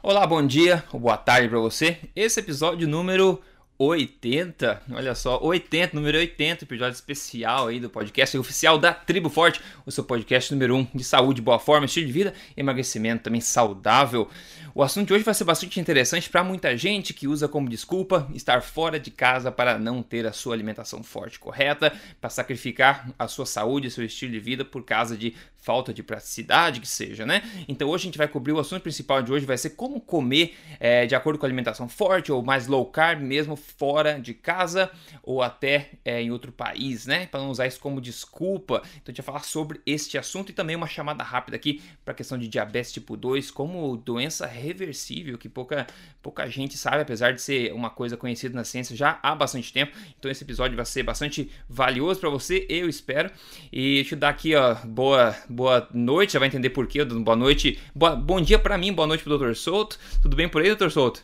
Olá, bom dia, boa tarde para você. Esse episódio número 80, olha só, 80, número 80, episódio especial aí do podcast oficial da Tribo Forte, o seu podcast número 1 de saúde, boa forma, estilo de vida, emagrecimento também saudável. O assunto de hoje vai ser bastante interessante para muita gente que usa como desculpa estar fora de casa para não ter a sua alimentação forte correta, para sacrificar a sua saúde, seu estilo de vida por causa de falta de praticidade, que seja, né? Então hoje a gente vai cobrir o assunto principal de hoje vai ser como comer é, de acordo com a alimentação forte ou mais low carb mesmo fora de casa ou até é, em outro país, né? Para não usar isso como desculpa. Então a gente vai falar sobre este assunto e também uma chamada rápida aqui para a questão de diabetes tipo 2 como doença reversível, que pouca, pouca gente sabe, apesar de ser uma coisa conhecida na ciência já há bastante tempo. Então esse episódio vai ser bastante valioso para você, eu espero. E eu dar aqui, ó, boa, boa noite, já vai entender por quê, boa noite, boa, bom dia para mim, boa noite pro Dr. Souto. Tudo bem por aí, Dr. Souto?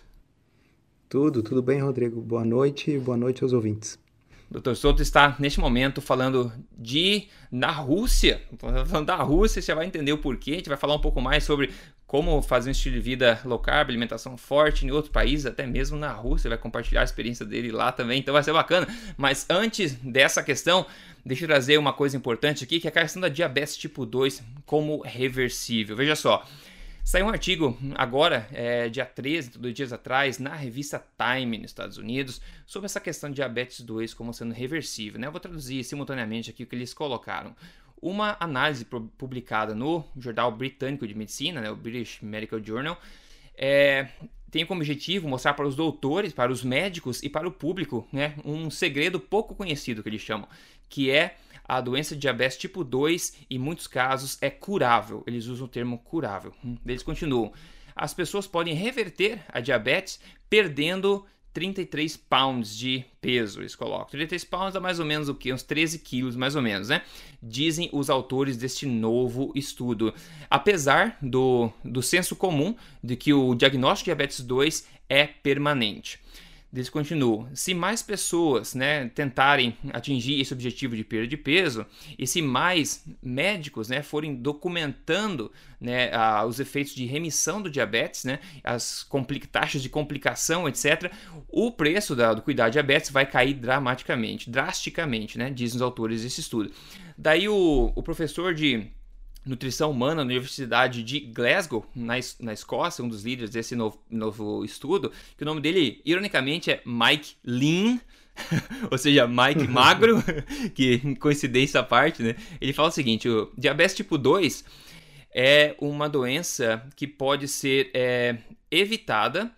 Tudo, tudo bem, Rodrigo. Boa noite e boa noite aos ouvintes. Dr. Souto está neste momento falando de na Rússia, falando da Rússia, você vai entender o porquê. A gente vai falar um pouco mais sobre como fazer um estilo de vida low carb, alimentação forte em outros países, até mesmo na Rússia, vai compartilhar a experiência dele lá também, então vai ser bacana. Mas antes dessa questão, deixa eu trazer uma coisa importante aqui, que é a questão da diabetes tipo 2 como reversível. Veja só, Saiu um artigo agora, é, dia 13, dois dias atrás, na revista Time nos Estados Unidos, sobre essa questão de diabetes 2 como sendo reversível. Né? Eu vou traduzir simultaneamente aqui o que eles colocaram. Uma análise publicada no Jornal Britânico de Medicina, né, o British Medical Journal, é, tem como objetivo mostrar para os doutores, para os médicos e para o público né, um segredo pouco conhecido que eles chamam, que é a doença de diabetes tipo 2, em muitos casos, é curável. Eles usam o termo curável. Eles continuam. As pessoas podem reverter a diabetes perdendo 33 pounds de peso, eles colocam. 33 pounds dá mais ou menos o que? Uns 13 quilos, mais ou menos, né? Dizem os autores deste novo estudo. Apesar do, do senso comum de que o diagnóstico de diabetes 2 é permanente. Eles continuam. Se mais pessoas né, tentarem atingir esse objetivo de perda de peso, e se mais médicos né, forem documentando né, a, os efeitos de remissão do diabetes, né, as taxas de complicação, etc., o preço da, do cuidar de diabetes vai cair dramaticamente, drasticamente, né, dizem os autores desse estudo. Daí o, o professor de Nutrição Humana na Universidade de Glasgow, na, na Escócia, um dos líderes desse novo, novo estudo, que o nome dele, ironicamente, é Mike Lean, ou seja, Mike Magro, que coincidência à parte, né? Ele fala o seguinte: o diabetes tipo 2 é uma doença que pode ser é, evitada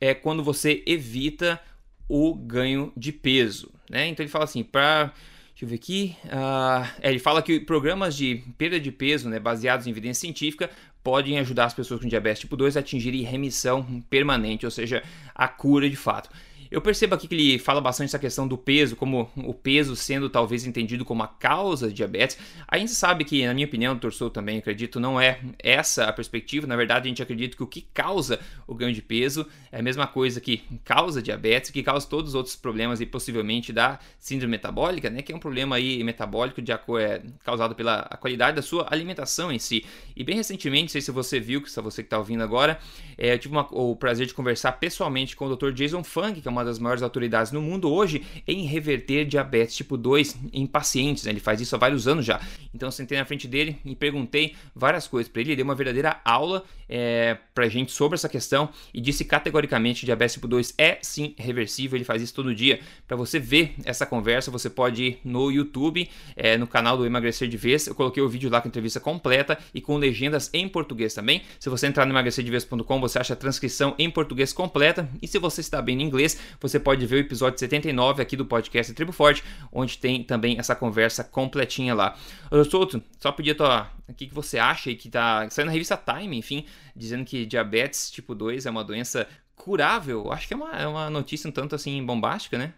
é, quando você evita o ganho de peso, né? Então ele fala assim, para Deixa eu ver aqui. Uh, ele fala que programas de perda de peso, né, baseados em evidência científica, podem ajudar as pessoas com diabetes tipo 2 a atingirem remissão permanente, ou seja, a cura de fato. Eu percebo aqui que ele fala bastante essa questão do peso, como o peso sendo talvez entendido como a causa de diabetes. A gente sabe que, na minha opinião, torçou também, acredito, não é essa a perspectiva. Na verdade, a gente acredita que o que causa o ganho de peso é a mesma coisa que causa diabetes, que causa todos os outros problemas e possivelmente da síndrome metabólica, né? Que é um problema aí metabólico de, é, causado pela qualidade da sua alimentação em si. E bem recentemente, não sei se você viu, que é você que está ouvindo agora, é, eu tive uma, o prazer de conversar pessoalmente com o Dr. Jason Fung, que é uma uma das maiores autoridades no mundo hoje em reverter diabetes tipo 2 em pacientes. Né? Ele faz isso há vários anos já. Então eu sentei na frente dele e perguntei várias coisas para ele. Ele deu uma verdadeira aula é, para gente sobre essa questão e disse categoricamente diabetes tipo 2 é sim reversível. Ele faz isso todo dia. Para você ver essa conversa, você pode ir no YouTube, é, no canal do Emagrecer de Vez. Eu coloquei o vídeo lá com a entrevista completa e com legendas em português também. Se você entrar no emagrecerdevez.com, você acha a transcrição em português completa. E se você está bem em inglês, você pode ver o episódio 79 aqui do podcast Tribo Forte, onde tem também essa conversa completinha lá. Eu Souto, só pedir tua, o que, que você acha e que tá saindo na revista Time, enfim, dizendo que diabetes tipo 2 é uma doença curável. Acho que é uma, é uma notícia um tanto assim bombástica, né?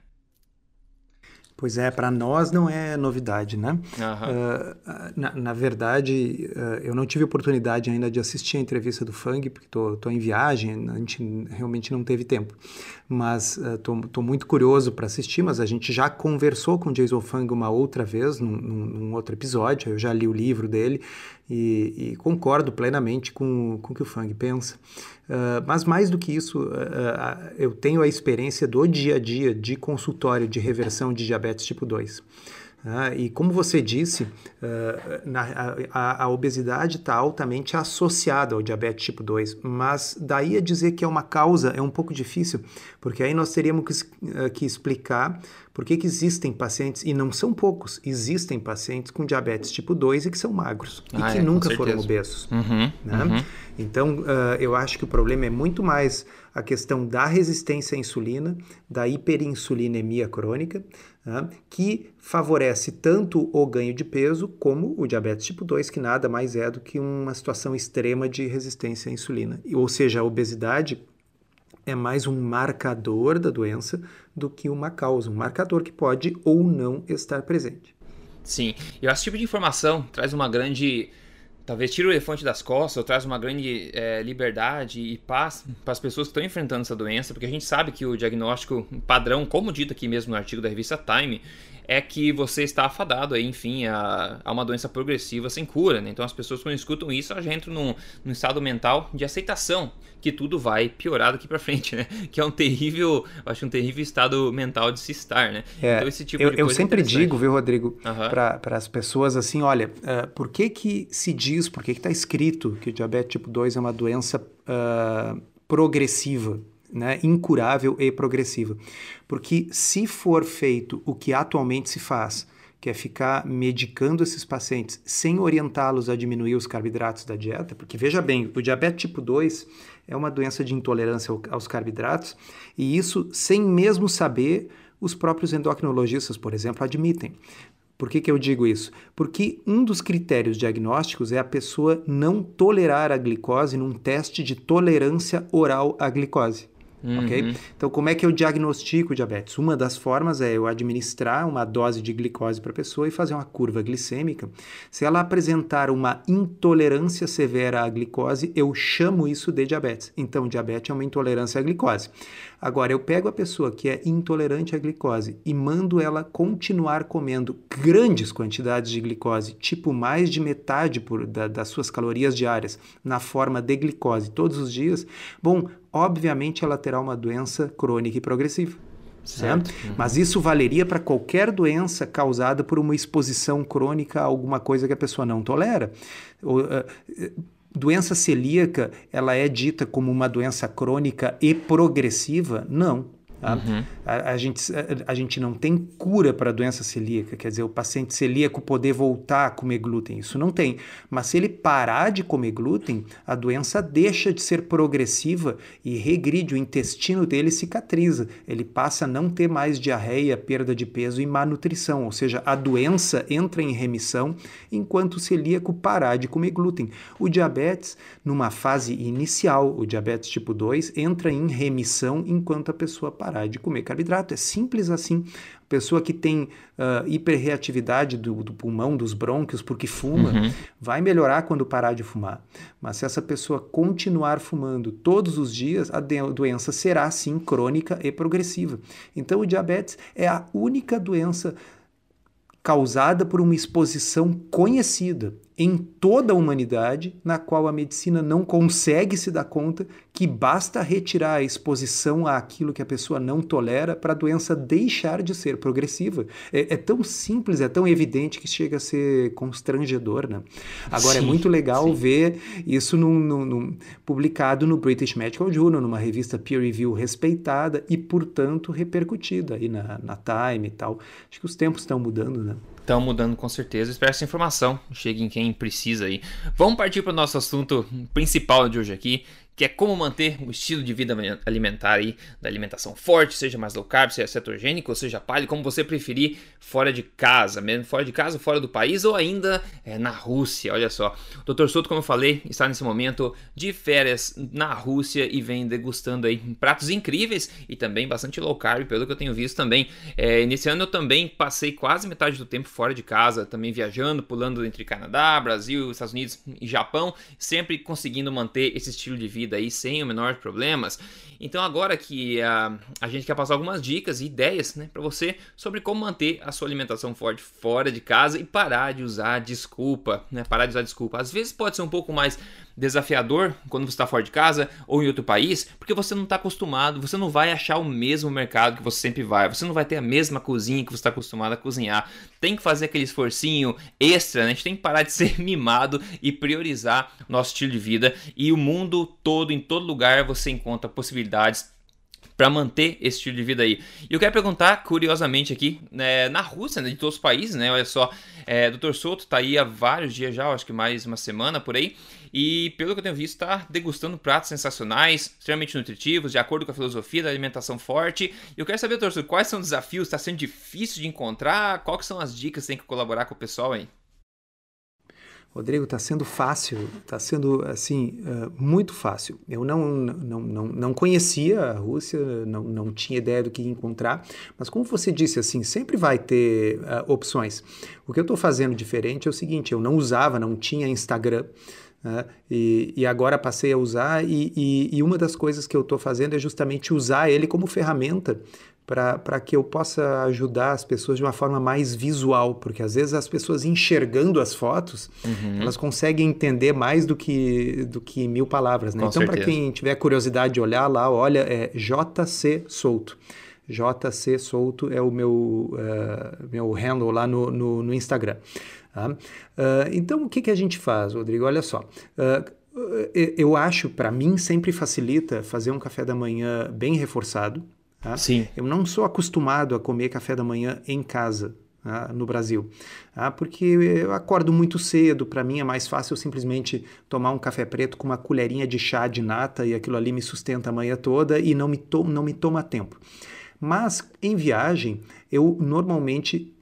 Pois é, para nós não é novidade, né? Uhum. Uh, na, na, verdade, uh, eu não tive oportunidade ainda de assistir a entrevista do Fang, porque estou em viagem, a gente realmente não teve tempo. Mas estou uh, muito curioso para assistir, mas a gente já conversou com o Jason Fang uma outra vez, num, num, num outro episódio, eu já li o livro dele e, e concordo plenamente com, com o que o Fang pensa. Uh, mas mais do que isso, uh, uh, eu tenho a experiência do dia a dia de consultório de reversão de diabetes tipo 2. Ah, e como você disse, uh, na, a, a, obesidade está altamente associada ao diabetes tipo 2, mas daí a dizer que é uma causa é um pouco difícil, porque aí nós teríamos que, uh, que explicar por que, que existem pacientes, e não são poucos, existem pacientes com diabetes tipo 2 e que são magros, ah, e que é, nunca foram obesos. Uhum, né? uhum. Então, uh, eu acho que o problema é muito mais a questão da resistência à insulina, da hiperinsulinemia crônica, né, que favorece tanto o ganho de peso como o diabetes tipo 2, que nada mais é do que uma situação extrema de resistência à insulina. Ou seja, a obesidade é mais um marcador da doença do que uma causa, um marcador que pode ou não estar presente. Sim, e esse tipo de informação traz uma grande talvez tira o elefante das costas ou traz uma grande é, liberdade e paz para as pessoas que estão enfrentando essa doença, porque a gente sabe que o diagnóstico padrão, como dito aqui mesmo no artigo da revista Time, é que você está afadado aí, enfim, a, a uma doença progressiva sem cura, né? Então as pessoas quando escutam isso, elas já entram num, num estado mental de aceitação que tudo vai piorar daqui para frente, né? Que é um terrível, acho um terrível estado mental de se estar, né? É, então esse tipo eu, de coisa Eu é sempre é digo, viu, Rodrigo, uhum. para as pessoas assim, olha, uh, por que que se diz, por que que está escrito que o diabetes tipo 2 é uma doença uh, progressiva? Né, incurável e progressiva. Porque se for feito o que atualmente se faz, que é ficar medicando esses pacientes sem orientá-los a diminuir os carboidratos da dieta, porque veja bem, o diabetes tipo 2 é uma doença de intolerância aos carboidratos, e isso sem mesmo saber, os próprios endocrinologistas, por exemplo, admitem. Por que, que eu digo isso? Porque um dos critérios diagnósticos é a pessoa não tolerar a glicose num teste de tolerância oral à glicose. Uhum. Ok? Então, como é que eu diagnostico diabetes? Uma das formas é eu administrar uma dose de glicose para a pessoa e fazer uma curva glicêmica. Se ela apresentar uma intolerância severa à glicose, eu chamo isso de diabetes. Então, diabetes é uma intolerância à glicose. Agora, eu pego a pessoa que é intolerante à glicose e mando ela continuar comendo grandes quantidades de glicose, tipo mais de metade por, da, das suas calorias diárias, na forma de glicose todos os dias. Bom, obviamente ela terá uma doença crônica e progressiva. Certo? Uhum. Mas isso valeria para qualquer doença causada por uma exposição crônica a alguma coisa que a pessoa não tolera. O, uh, doença celíaca, ela é dita como uma doença crônica e progressiva? Não. Tá? Uhum. A, a, gente, a, a, gente não tem cura para a doença celíaca, quer dizer, o paciente celíaco poder voltar a comer glúten, isso não tem. Mas se ele parar de comer glúten, a doença deixa de ser progressiva e regride, o intestino dele cicatriza, ele passa a não ter mais diarreia, perda de peso e má nutrição, ou seja, a doença entra em remissão enquanto o celíaco parar de comer glúten. O diabetes, numa fase inicial, o diabetes tipo 2, entra em remissão enquanto a pessoa parar parar de comer carboidrato. É simples assim. Pessoa que tem uh, hiperreatividade do, do, pulmão, dos brônquios, porque fuma, uhum. vai melhorar quando parar de fumar. Mas se essa pessoa continuar fumando todos os dias, a doença será sim crônica e progressiva. Então, o diabetes é a única doença causada por uma exposição conhecida em toda a humanidade, na qual a medicina não consegue se dar conta que basta retirar a exposição àquilo que a pessoa não tolera para a doença deixar de ser progressiva. É, é, tão simples, é tão evidente que chega a ser constrangedor. Né? Agora, é sim, é muito legal sim. ver isso num, num, num, publicado no British Medical Journal, numa revista peer review respeitada e, portanto, repercutida aí na, na Time e tal. Acho que os tempos estão mudando, né? Estão mudando com certeza. Espero que essa informação chegue em quem precisa aí. Vamos partir para o nosso assunto principal de hoje aqui, que é como manter o estilo de vida alimentar aí, da alimentação forte, seja mais low carb, seja cetogênico, ou seja paleo, como você preferir, fora de casa, mesmo fora de casa, fora do país ou ainda é, na Rússia. Olha só, o Dr. Souto, como eu falei, está nesse momento de férias na Rússia e vem degustando aí pratos incríveis e também bastante low carb, pelo que eu tenho visto também. É, nesse ano eu também passei quase metade do tempo fora de casa, também viajando, pulando entre Canadá, Brasil, Estados Unidos e Japão, sempre conseguindo manter esse estilo de vida vida aí sem o menor problemas. Então agora que a, a gente quer passar algumas dicas e ideias né, para você sobre como manter a sua alimentação forte fora de casa e parar de usar desculpa, né, parar de usar desculpa. Às vezes pode ser um pouco mais desafiador quando você está fora de casa ou em outro país, porque você não está acostumado, você não vai achar o mesmo mercado que você sempre vai, você não vai ter a mesma cozinha que você está acostumado a cozinhar. Tem que fazer aquele esforcinho extra, né? a gente tem que parar de ser mimado e priorizar nosso estilo de vida. E o mundo todo, em todo lugar, você encontra possibilidades para manter esse estilo de vida aí. E eu quero perguntar, curiosamente aqui, né, na Rússia, né, de todos os países, né, olha só, é, Dr. Souto tá aí há vários dias já, acho que mais uma semana por aí, e pelo que eu tenho visto, está degustando pratos sensacionais, extremamente nutritivos, de acordo com a filosofia da alimentação forte. E eu quero saber, Dr. Souto, quais são os desafios? Está sendo difícil de encontrar? Quais são as dicas que tem que colaborar com o pessoal aí? Rodrigo, está sendo fácil, está sendo assim uh, muito fácil. Eu não, não, não, não conhecia a Rússia, não, não tinha ideia do que encontrar, mas como você disse assim, sempre vai ter uh, opções. O que eu estou fazendo diferente é o seguinte: eu não usava, não tinha Instagram. Uh, e, e, agora passei a usar, e, e, e uma das coisas que eu estou fazendo é justamente usar ele como ferramenta para que eu possa ajudar as pessoas de uma forma mais visual, porque às vezes as pessoas enxergando as fotos, uhum. elas conseguem entender mais do que, do que mil palavras. Né? Então, para quem tiver curiosidade de olhar lá, olha, é JC Souto. JC Souto é o meu, uh, meu handle lá no, no, no Instagram. Tá? Uh, então, o que, que a gente faz, Rodrigo? Olha só. Uh, eu acho, para mim, sempre facilita fazer um café da manhã bem reforçado, Tá? Sim. Eu não sou acostumado a comer café da manhã em casa. Tá? no Brasil, tá? porque eu acordo muito cedo, para mim é mais fácil eu simplesmente tomar um café preto com uma colherinha de chá de nata e aquilo ali me sustenta a manhã toda e não me, to não me toma tempo. Mas em viagem, eu normalmente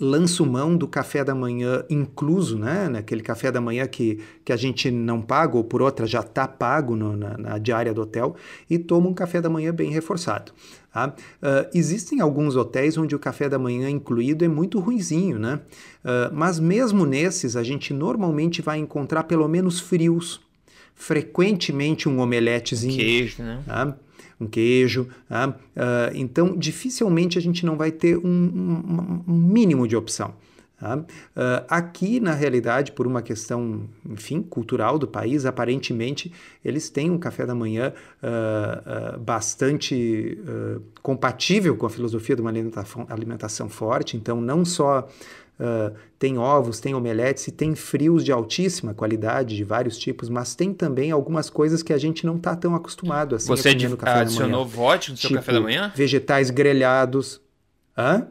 lanço mão do café da manhã incluso, né? Naquele café da manhã que, que a gente não paga, ou por outra já está pago no, na, na, diária do hotel, e tomo um café da manhã bem reforçado. Tá? Uh, existem alguns hotéis onde o café da manhã incluído é muito ruizinho, né? Uh, mas mesmo nesses, a gente normalmente vai encontrar pelo menos frios, frequentemente um omeletezinho. Queijo, né? Tá? Um queijo. Tá? Uh, então, dificilmente a gente não vai ter um, um, um mínimo de opção. Uh, aqui, na realidade, por uma questão, enfim, cultural do país, aparentemente eles têm um café da manhã uh, uh, bastante compatível com a filosofia de uma alimentação, alimentação forte. Então, não só Uh, tem ovos, tem omeletes e tem frios de altíssima qualidade, de vários tipos, mas tem também algumas coisas que a gente não está tão acostumado assim Você a comer no café adicionou vodka no seu tipo, café da manhã? Vegetais grelhados. Hã?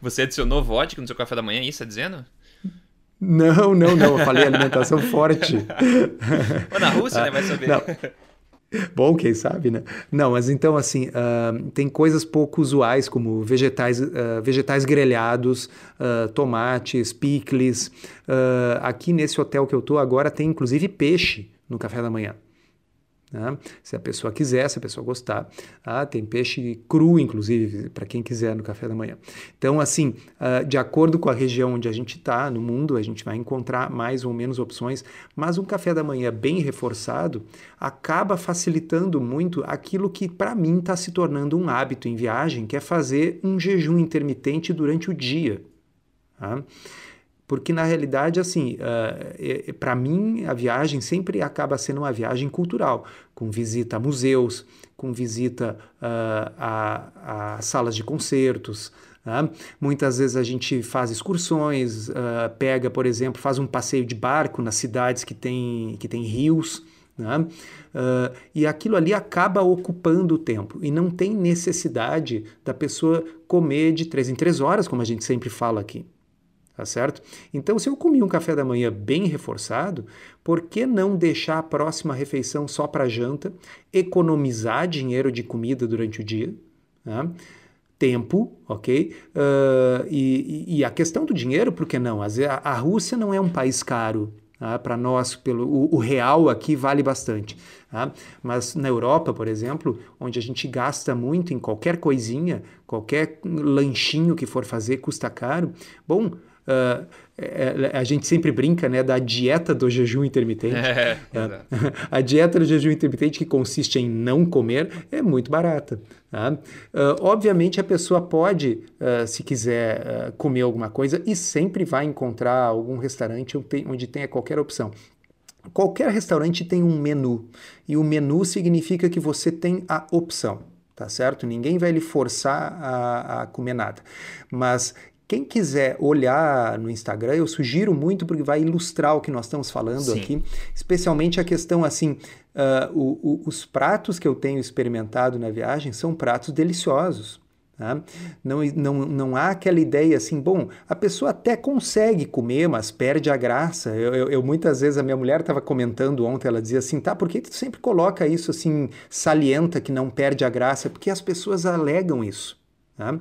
Você adicionou vodka no seu café da manhã, isso está dizendo? Não, não, não. Eu falei alimentação forte. na Rússia, né? Vai saber. Não. Bom, quem sabe, né? Não, mas então, assim, uh, tem coisas pouco usuais, como vegetais, uh, vegetais grelhados, uh, tomates, picles. aqui nesse hotel que eu tô agora tem, inclusive, peixe no café da manhã. Né? Se a pessoa quiser, se a pessoa gostar. Ah, tem peixe cru, inclusive, para quem quiser no café da manhã. Então, assim, uh, de acordo com a região onde a gente está no mundo, a gente vai encontrar mais ou menos opções, mas um café da manhã bem reforçado acaba facilitando muito aquilo que, para mim, está se tornando um hábito em viagem, que é fazer um jejum intermitente durante o dia. Tá? Porque, na realidade, assim, uh, é, é para mim, a viagem sempre acaba sendo uma viagem cultural, com visita a museus, com visita uh, a, a, salas de concertos. Né? Muitas vezes a gente faz excursões, uh, pega, por exemplo, faz um passeio de barco nas cidades que tem, que tem rios. Né? Uh, e aquilo ali acaba ocupando o tempo e não tem necessidade da pessoa comer de três em três horas, como a gente sempre fala aqui tá certo? Então, se eu comi um café da manhã bem reforçado, por que não deixar a próxima refeição só para janta, economizar dinheiro de comida durante o dia? Tá? Tempo, ok? Uh, e, e, a questão do dinheiro, por que não? A, a Rússia não é um país caro, Tá? Para nós, pelo, o, o, real aqui vale bastante. Tá? Mas na Europa, por exemplo, onde a gente gasta muito em qualquer coisinha, qualquer lanchinho que for fazer custa caro, bom, Uh, a gente sempre brinca né, da dieta do jejum intermitente. É, uh, a dieta do jejum intermitente, que consiste em não comer, é muito barata. Tá? Uh, obviamente, a pessoa pode, se quiser, comer alguma coisa e sempre vai encontrar algum restaurante onde tenha qualquer opção. qualquer restaurante tem um menu e o menu significa que você tem a opção, tá certo? Ninguém vai lhe forçar a, a comer nada, mas quem quiser olhar no Instagram, eu sugiro muito porque vai ilustrar o que nós estamos falando Sim. aqui, especialmente a questão assim, uh, o, o, os pratos que eu tenho experimentado na viagem são pratos deliciosos. Tá? Não, não, não há aquela ideia assim, bom, a pessoa até consegue comer, mas perde a graça. Eu, eu, eu muitas vezes, a minha mulher estava comentando ontem, ela dizia assim, tá, por que tu sempre coloca isso assim, salienta que não perde a graça? Porque as pessoas alegam isso. Tá?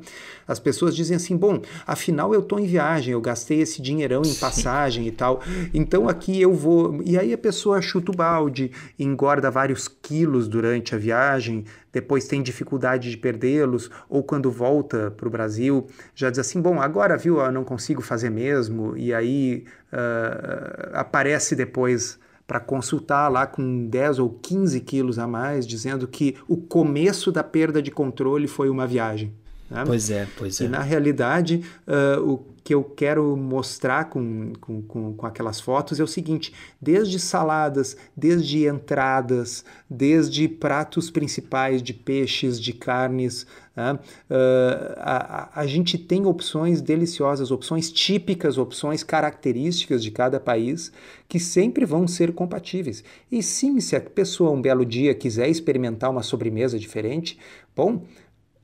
As pessoas dizem assim: bom, afinal eu estou em viagem, eu gastei esse dinheirão em passagem Sim. e tal, então aqui eu vou. E aí a pessoa chuta o balde, engorda vários quilos durante a viagem, depois tem dificuldade de perdê-los, ou quando volta para o Brasil, já diz assim: bom, agora viu, eu não consigo fazer mesmo, e aí uh, aparece depois para consultar lá com 10 ou 15 quilos a mais, dizendo que o começo da perda de controle foi uma viagem. Né? Pois é, pois é. E na realidade, uh, o que eu quero mostrar com, com, com, com, aquelas fotos é o seguinte: desde saladas, desde entradas, desde pratos principais de peixes, de carnes, né? uh, a, a gente tem opções deliciosas, opções típicas, opções características de cada país que sempre vão ser compatíveis. E sim, se a pessoa um belo dia quiser experimentar uma sobremesa diferente, bom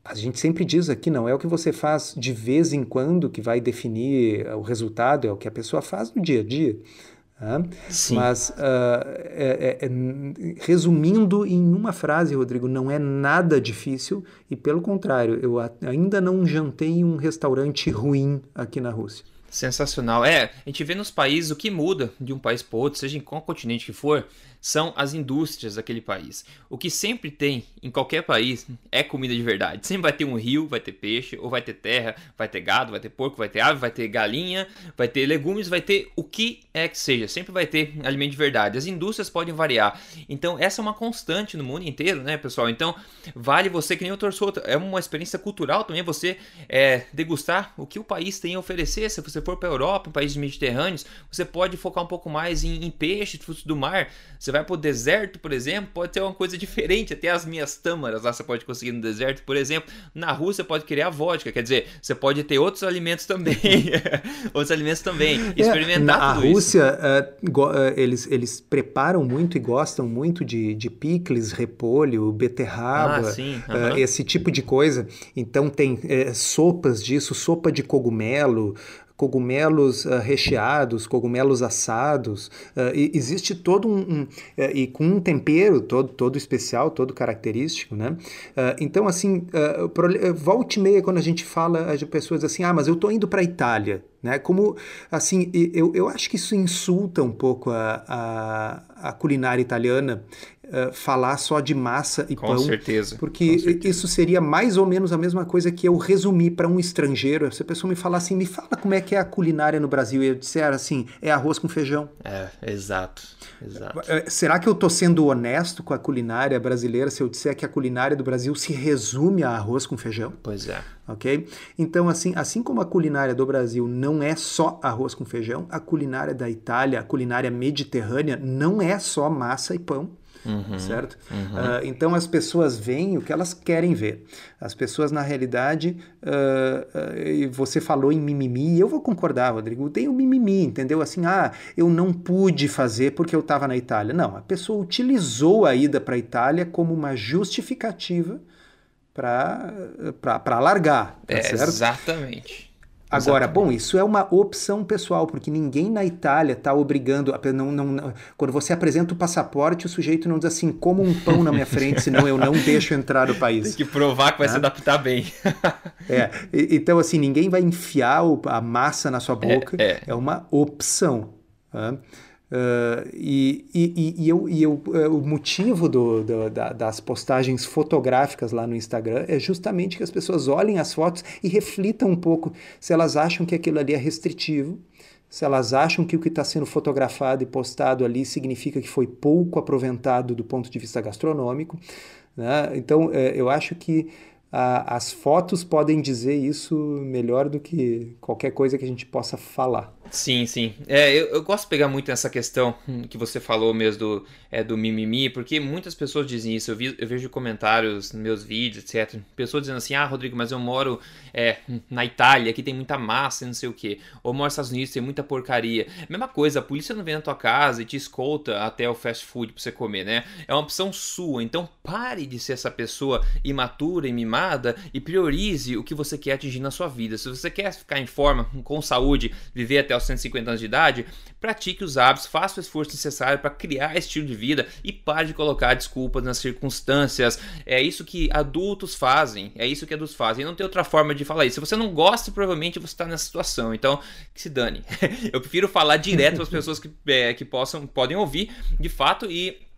a gente sempre diz aqui, não é o que você faz de vez em quando que vai definir o resultado, é o que a pessoa faz no dia a dia. Né? Mas, uh, é, é, resumindo em uma frase, Rodrigo, não é nada difícil e, pelo contrário, eu ainda não jantei em um restaurante ruim aqui na Rússia. Sensacional. É, a gente vê nos países o que muda de um país para outro, seja em qual continente que for, são as indústrias daquele país. O que sempre tem em qualquer país é comida de verdade. Sempre vai ter um rio, vai ter peixe, ou vai ter terra, vai ter gado, vai ter porco, vai ter ave, vai ter galinha, vai ter legumes, vai ter o que é que seja. Sempre vai ter alimento de verdade. As indústrias podem variar. Então, essa é uma constante no mundo inteiro, né, pessoal? Então, vale você que nem eu torço. É uma experiência cultural também você é, degustar o que o país tem a oferecer. Se você for para a Europa, em países mediterrâneos, você pode focar um pouco mais em, em peixe, frutos do mar. Você você vai pro deserto, por exemplo, pode ter uma coisa diferente. Até as minhas tâmaras lá você pode conseguir no deserto, por exemplo. Na Rússia pode criar vodka, quer dizer, você pode ter outros alimentos também. outros alimentos também. É, experimentar na tudo Rússia, uh, uh, eles, eles preparam muito e gostam muito de, de picles, repolho, beterraba, ah, sim, uh, esse tipo de coisa. Então tem eh, sopas disso, sopa de cogumelo, cogumelos uh, recheados, cogumelos assados, uh, e existe todo um, um uh, e com um tempero todo, todo especial, todo característico, né? então assim, uh, volta e meia quando a gente fala as pessoas assim, ah, mas eu tô indo para a Itália, né? Como assim, eu, eu acho que isso insulta um pouco a, a, a culinária italiana uh, falar só de massa e com pão. Certeza, porque com certeza. isso seria mais ou menos a mesma coisa que eu resumir para um estrangeiro. Se a pessoa me falar assim, me fala como é que é a culinária no Brasil, e eu disser assim, é arroz com feijão. É, exato. exato. Eh, será que eu estou sendo honesto com a culinária brasileira se eu disser que a culinária do Brasil se resume a arroz com feijão? Pois é. Ok? Então, assim, assim como a culinária do Brasil não é só arroz com feijão, a culinária da Itália, a culinária mediterrânea, não é só massa e pão. Uhum, certo? Uhum. Uh, então as pessoas veem o que elas querem ver. As pessoas, na realidade, uh, uh, você falou em mimimi, eu vou concordar, Rodrigo, tem o mimimi, entendeu? Assim, ah, eu não pude fazer porque eu estava na Itália. Não, a pessoa utilizou a ida para a Itália como uma justificativa para largar, tá é? Exatamente. Agora, Exatamente. bom, isso é uma opção pessoal, porque ninguém na Itália está obrigando. A, não, não, quando você apresenta o passaporte, o sujeito não diz assim, como um pão na minha frente, senão eu não deixo entrar no país. Tem que provar que vai se adaptar bem. é, então, assim, ninguém vai enfiar a massa na sua boca, é, é. é uma opção. Tá? Uh, e, e, e, eu, e eu, uh, o motivo do, do, da, das postagens fotográficas lá no Instagram é justamente que as pessoas olhem as fotos e reflitam um pouco se elas acham que aquilo ali é restritivo, se elas acham que o que está sendo fotografado e postado ali significa que foi pouco aproveitado do ponto de vista gastronômico. Né? Então, uh, eu acho que as fotos podem dizer isso melhor do que qualquer coisa que a gente possa falar. Sim, sim. É, eu, eu, gosto de pegar muito nessa questão que você falou mesmo do, é, do mimimi, porque muitas pessoas dizem isso. Eu, vi, eu vejo comentários nos meus vídeos, etc. Pessoas dizendo assim: ah, Rodrigo, mas eu moro é, na Itália, aqui tem muita massa e não sei o quê. Ou moro nos Estados Unidos, tem muita porcaria. Mesma coisa, a polícia não vem na tua casa e te escolta até o fast food pra você comer, né? É uma opção sua. Então pare de ser essa pessoa imatura e mimada e priorize o que você quer atingir na sua vida. Se você quer ficar em forma, com saúde, viver até os 150 anos de idade, pratique os hábitos, faça o esforço necessário para criar estilo de vida e pare de colocar desculpas nas circunstâncias. É isso que adultos fazem, é isso que adultos fazem. E não tem outra forma de falar isso. Se você não gosta, provavelmente você está nessa situação. Então, que se dane. Eu prefiro falar direto para as pessoas que, é, que possam, podem ouvir de fato e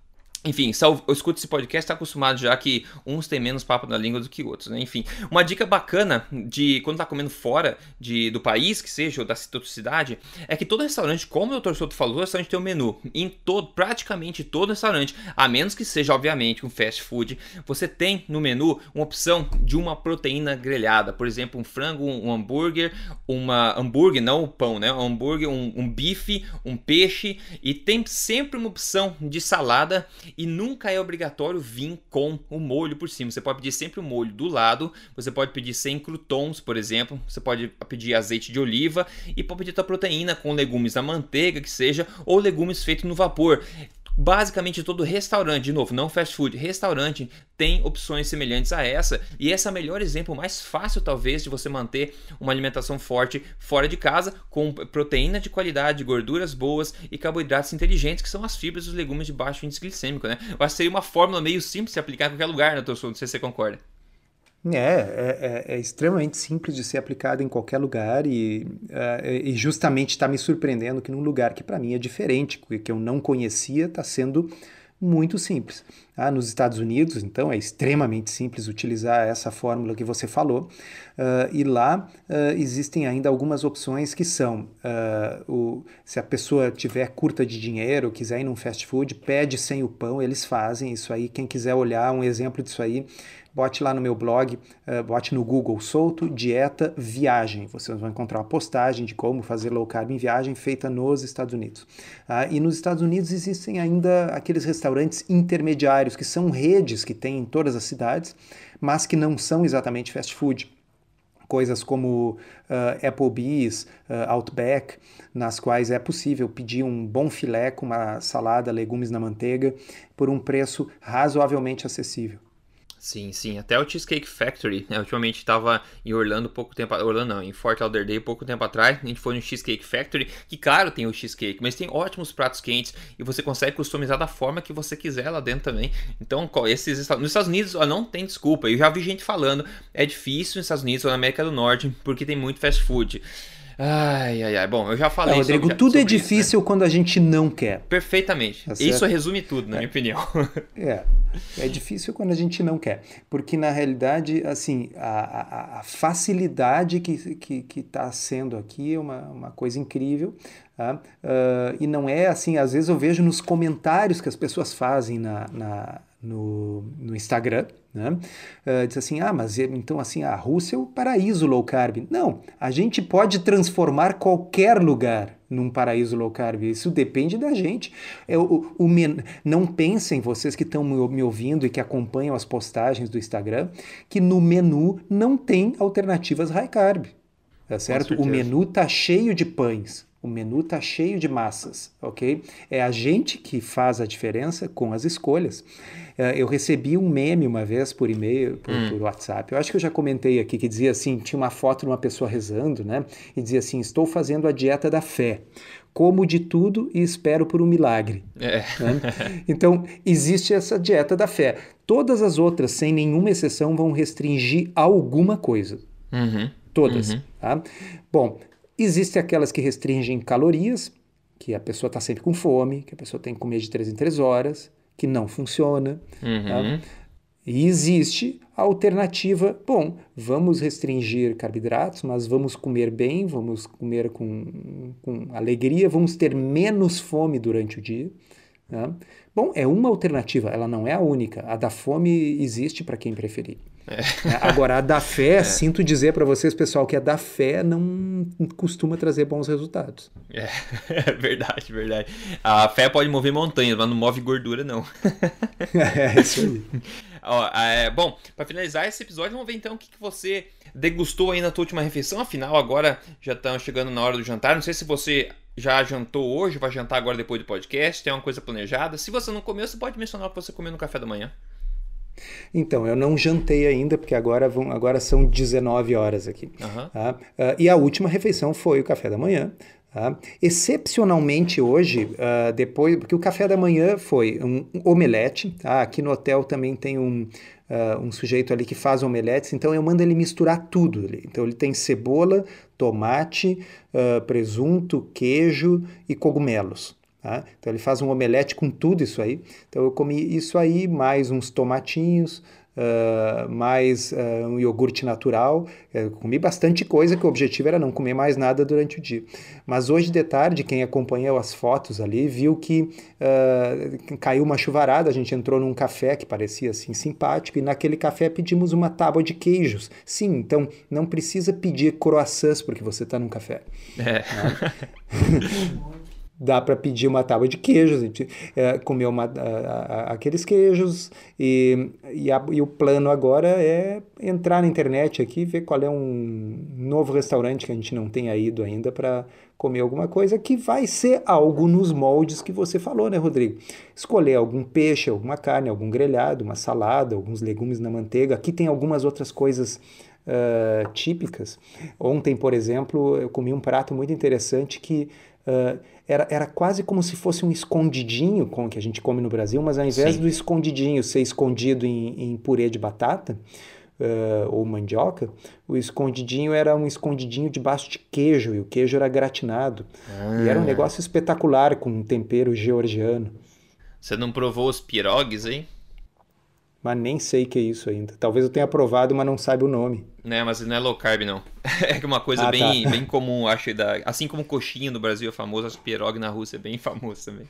enfim, eu escuto esse podcast, está acostumado já que uns têm menos papo na língua do que outros, né? Enfim, uma dica bacana de quando tá comendo fora de, do país, que seja, ou da cidade, é que todo restaurante, como o Dr. Souto falou, o restaurante tem um menu. Em todo, praticamente todo restaurante, a menos que seja, obviamente, um fast food, você tem no menu uma opção de uma proteína grelhada. Por exemplo, um frango, um hambúrguer, uma hambúrguer, não o pão, né? Um hambúrguer, um, um bife, um peixe, e tem sempre uma opção de salada e nunca é obrigatório vir com o molho por cima. Você pode pedir sempre o molho do lado, você pode pedir sem croutons, por exemplo, você pode pedir azeite de oliva e pode pedir tua proteína com legumes na manteiga, que seja, ou legumes feitos no vapor. Basicamente todo restaurante, de novo, não fast food, restaurante tem opções semelhantes a essa, e esse é o melhor exemplo, mais fácil talvez de você manter uma alimentação forte fora de casa, com proteína de qualidade, gorduras boas e carboidratos inteligentes, que são as fibras dos legumes de baixo índice glicêmico, né? Eu acho que seria uma fórmula meio simples de aplicar em qualquer lugar, né? Não sei se você concorda. É, é, é, é, extremamente simples de ser aplicado em qualquer lugar e, uh, e justamente está me surpreendendo que num lugar que para mim é diferente, que eu não conhecia, está sendo muito simples. Ah, nos Estados Unidos, então, é extremamente simples utilizar essa fórmula que você falou, uh, e lá uh, existem ainda algumas opções que são: uh, o, se a pessoa tiver curta de dinheiro, quiser ir num fast food, pede sem o pão, eles fazem isso aí. Quem quiser olhar um exemplo disso aí, bote lá no meu blog, uh, bote no Google Solto Dieta Viagem. Vocês vão encontrar uma postagem de como fazer low carb em viagem feita nos Estados Unidos. Uh, e nos Estados Unidos existem ainda aqueles restaurantes intermediários, que são redes que tem em todas as cidades, mas que não são exatamente fast food coisas como uh, Applebee's, uh, Outback, nas quais é possível pedir um bom filé com uma salada, legumes na manteiga, por um preço razoavelmente acessível. Sim, sim. Até o Cheesecake Factory, né? Ultimamente estava em Orlando pouco tempo... Orlando não, em Fort Lauderdale pouco tempo atrás. A gente foi no Cheesecake Factory, que claro tem o cheesecake, mas tem ótimos pratos quentes e você consegue customizar da forma que você quiser lá dentro também. Então, esses... Nos Estados Unidos ó, não tem desculpa. Eu já vi gente falando, é difícil nos Estados Unidos ou na América do Norte, porque tem muito fast food. Ai, ai, ai. Bom, eu já falei. Não, Rodrigo, sobre, tudo é sobre é difícil isso, né? quando a gente não quer. Perfeitamente. Tá isso resume tudo, na é. minha opinião. É. É difícil quando a gente não quer. Porque, na realidade, assim, a, a, a facilidade que está que, que tá sendo aqui é uma, uma coisa incrível. Tá? Uh, e não é assim, às vezes eu vejo nos comentários que as pessoas fazem na, na no, no Instagram, né? Uh, diz assim, ah, mas então assim, a Rússia é o paraíso low carb. Não, a gente pode transformar qualquer lugar num paraíso low carb. Isso depende da gente. É, o, o, não pensem, vocês que estão me ouvindo e que acompanham as postagens do Instagram, que no menu não tem alternativas high carb. Tá certo? O menu tá cheio de pães. O menu está cheio de massas, ok? É a gente que faz a diferença com as escolhas. É, eu recebi um meme uma vez por e-mail, por, hum. por, WhatsApp. Eu acho que eu já comentei aqui que dizia assim: tinha uma foto de uma pessoa rezando, né? E dizia assim: Estou fazendo a dieta da fé. Como de tudo e espero por um milagre. É. Né? Então, existe essa dieta da fé. Todas as outras, sem nenhuma exceção, vão restringir alguma coisa. Uhum. Todas. Uhum. Tá? Bom, Existem aquelas que restringem calorias, que a pessoa está sempre com fome, que a pessoa tem que comer de 3 em 3 horas, que não funciona. Uhum. Tá? E existe a alternativa, bom, vamos restringir carboidratos, mas vamos comer bem, vamos comer com, com alegria, vamos ter menos fome durante o dia. Né? Bom, é uma alternativa, ela não é a única. A da fome existe para quem preferir. É. Né? Agora, a da fé, é. sinto dizer para vocês, pessoal, que a da fé não costuma trazer bons resultados. É, é verdade, verdade. A fé pode mover montanhas, mas não move gordura, não. é, isso aí. Ó, é, bom, para finalizar esse episódio, vamos ver então o que, que você degustou aí na tua última refeição. Afinal, agora já estamos chegando na hora do jantar. Não sei se você já jantou hoje, vai jantar agora depois do podcast, tem uma coisa planejada. Se você não comeu, você pode mencionar o que você comeu no café da manhã. Então, eu não jantei ainda, porque agora, vão, agora são 19 horas aqui. Uhum. Tá? Uh, e a última refeição foi o café da manhã. Tá? Excepcionalmente hoje, uh, depois, porque o café da manhã foi um omelete, tá? aqui no hotel também tem um, uh, um sujeito ali que faz omeletes, então eu mando ele misturar tudo ali. Então ele tem cebola, tomate, presunto, queijo e cogumelos. Tá? Então ele faz um omelete com tudo isso aí. Então eu comi isso aí, mais uns tomatinhos, uh, mais uh, um iogurte natural. Eu comi bastante coisa, que o objetivo era não comer mais nada durante o dia. Mas hoje de tarde, quem acompanhou as fotos ali, viu que uh, caiu uma chuvarada, a gente entrou num café que parecia assim simpático, e naquele café pedimos uma tábua de queijos. Sim, então não precisa pedir croissants porque você está num café. É. Dá para pedir uma tábua de queijos, a gente é, comeu uma, a, a, aqueles queijos e, e, a, e, o plano agora é entrar na internet aqui ver qual é um novo restaurante que a gente não tenha ido ainda para comer alguma coisa que vai ser algo nos moldes que você falou, né, Rodrigo? Escolher algum peixe, alguma carne, algum grelhado, uma salada, alguns legumes na manteiga. Aqui tem algumas outras coisas uh, típicas. Ontem, por exemplo, eu comi um prato muito interessante que Uh, era, era quase como se fosse um escondidinho com que a gente come no Brasil, mas ao invés Sim. do escondidinho ser escondido em, em purê de batata uh, ou mandioca, o escondidinho era um escondidinho debaixo de queijo e o queijo era gratinado. Ah. E era um ah. negócio espetacular com um tempero georgiano. Você não provou os pirogues, hein? Mas nem sei o que é isso ainda. Talvez eu tenha provado, mas não saiba o nome. Né, mas não é low carb, não. É uma coisa ah, bem, tá. bem comum, acho. Da... Assim como coxinha no Brasil é famoso, acho que pierogi na Rússia é bem famoso também.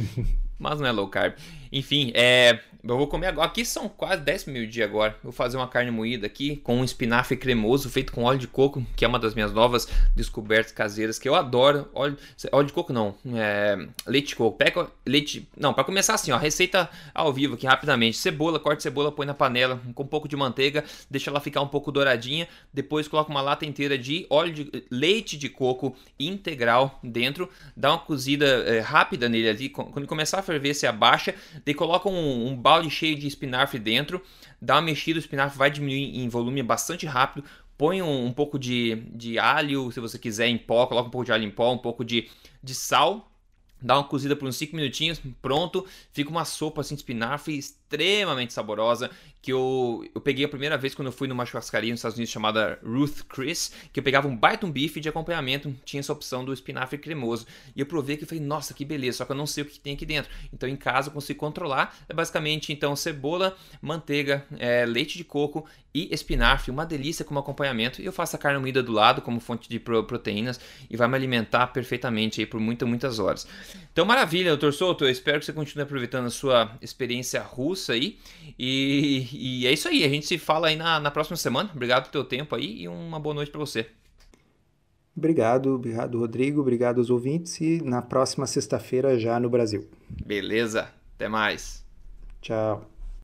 mas não é low carb. Enfim, é, eu vou comer agora. Aqui são quase 10 mil dia agora. Vou fazer uma carne moída aqui com um espinafre cremoso feito com óleo de coco, que é uma das minhas novas descobertas caseiras que eu adoro. Óleo, óleo de coco não, é, leite de coco. Pega leite. Não, para começar assim, ó, receita ao vivo aqui rapidamente. Cebola, corte cebola, põe na panela com um pouco de manteiga, deixa ela ficar um pouco douradinha. Depois coloca uma lata inteira de óleo de leite de coco integral dentro. Dá uma cozida é, rápida nele ali. Quando começar a ferver, você abaixa. Daí coloca um, um balde cheio de espinafre dentro. Dá uma mexida, o espinafre vai diminuir em volume bastante rápido. Põe um, um pouco de, de alho, se você quiser, em pó. Coloca um pouco de alho em pó, um pouco de, de sal dá uma cozida por uns 5 minutinhos, pronto, fica uma sopa assim de espinafre extremamente saborosa que eu, eu peguei a primeira vez quando eu fui numa churrascaria nos Estados Unidos chamada Ruth Chris, que eu pegava um baita um bife de acompanhamento, tinha essa opção do espinafre cremoso. E eu provei que falei, nossa, que beleza, só que eu não sei o que tem aqui dentro. Então em casa eu consigo controlar. É basicamente então cebola, manteiga, é, leite de coco e espinafre, uma delícia como acompanhamento. E eu faço a carne moída do lado como fonte de proteínas e vai me alimentar perfeitamente aí por muitas, muitas horas. Então maravilha, doutor Souto, eu espero que você continue aproveitando a sua experiência russa aí. E e é isso aí. A gente se fala aí na, na próxima semana. Obrigado pelo teu tempo aí e uma boa noite para você. Obrigado, obrigado, Rodrigo. Obrigado aos ouvintes. E na próxima sexta-feira já no Brasil. Beleza. Até mais. Tchau.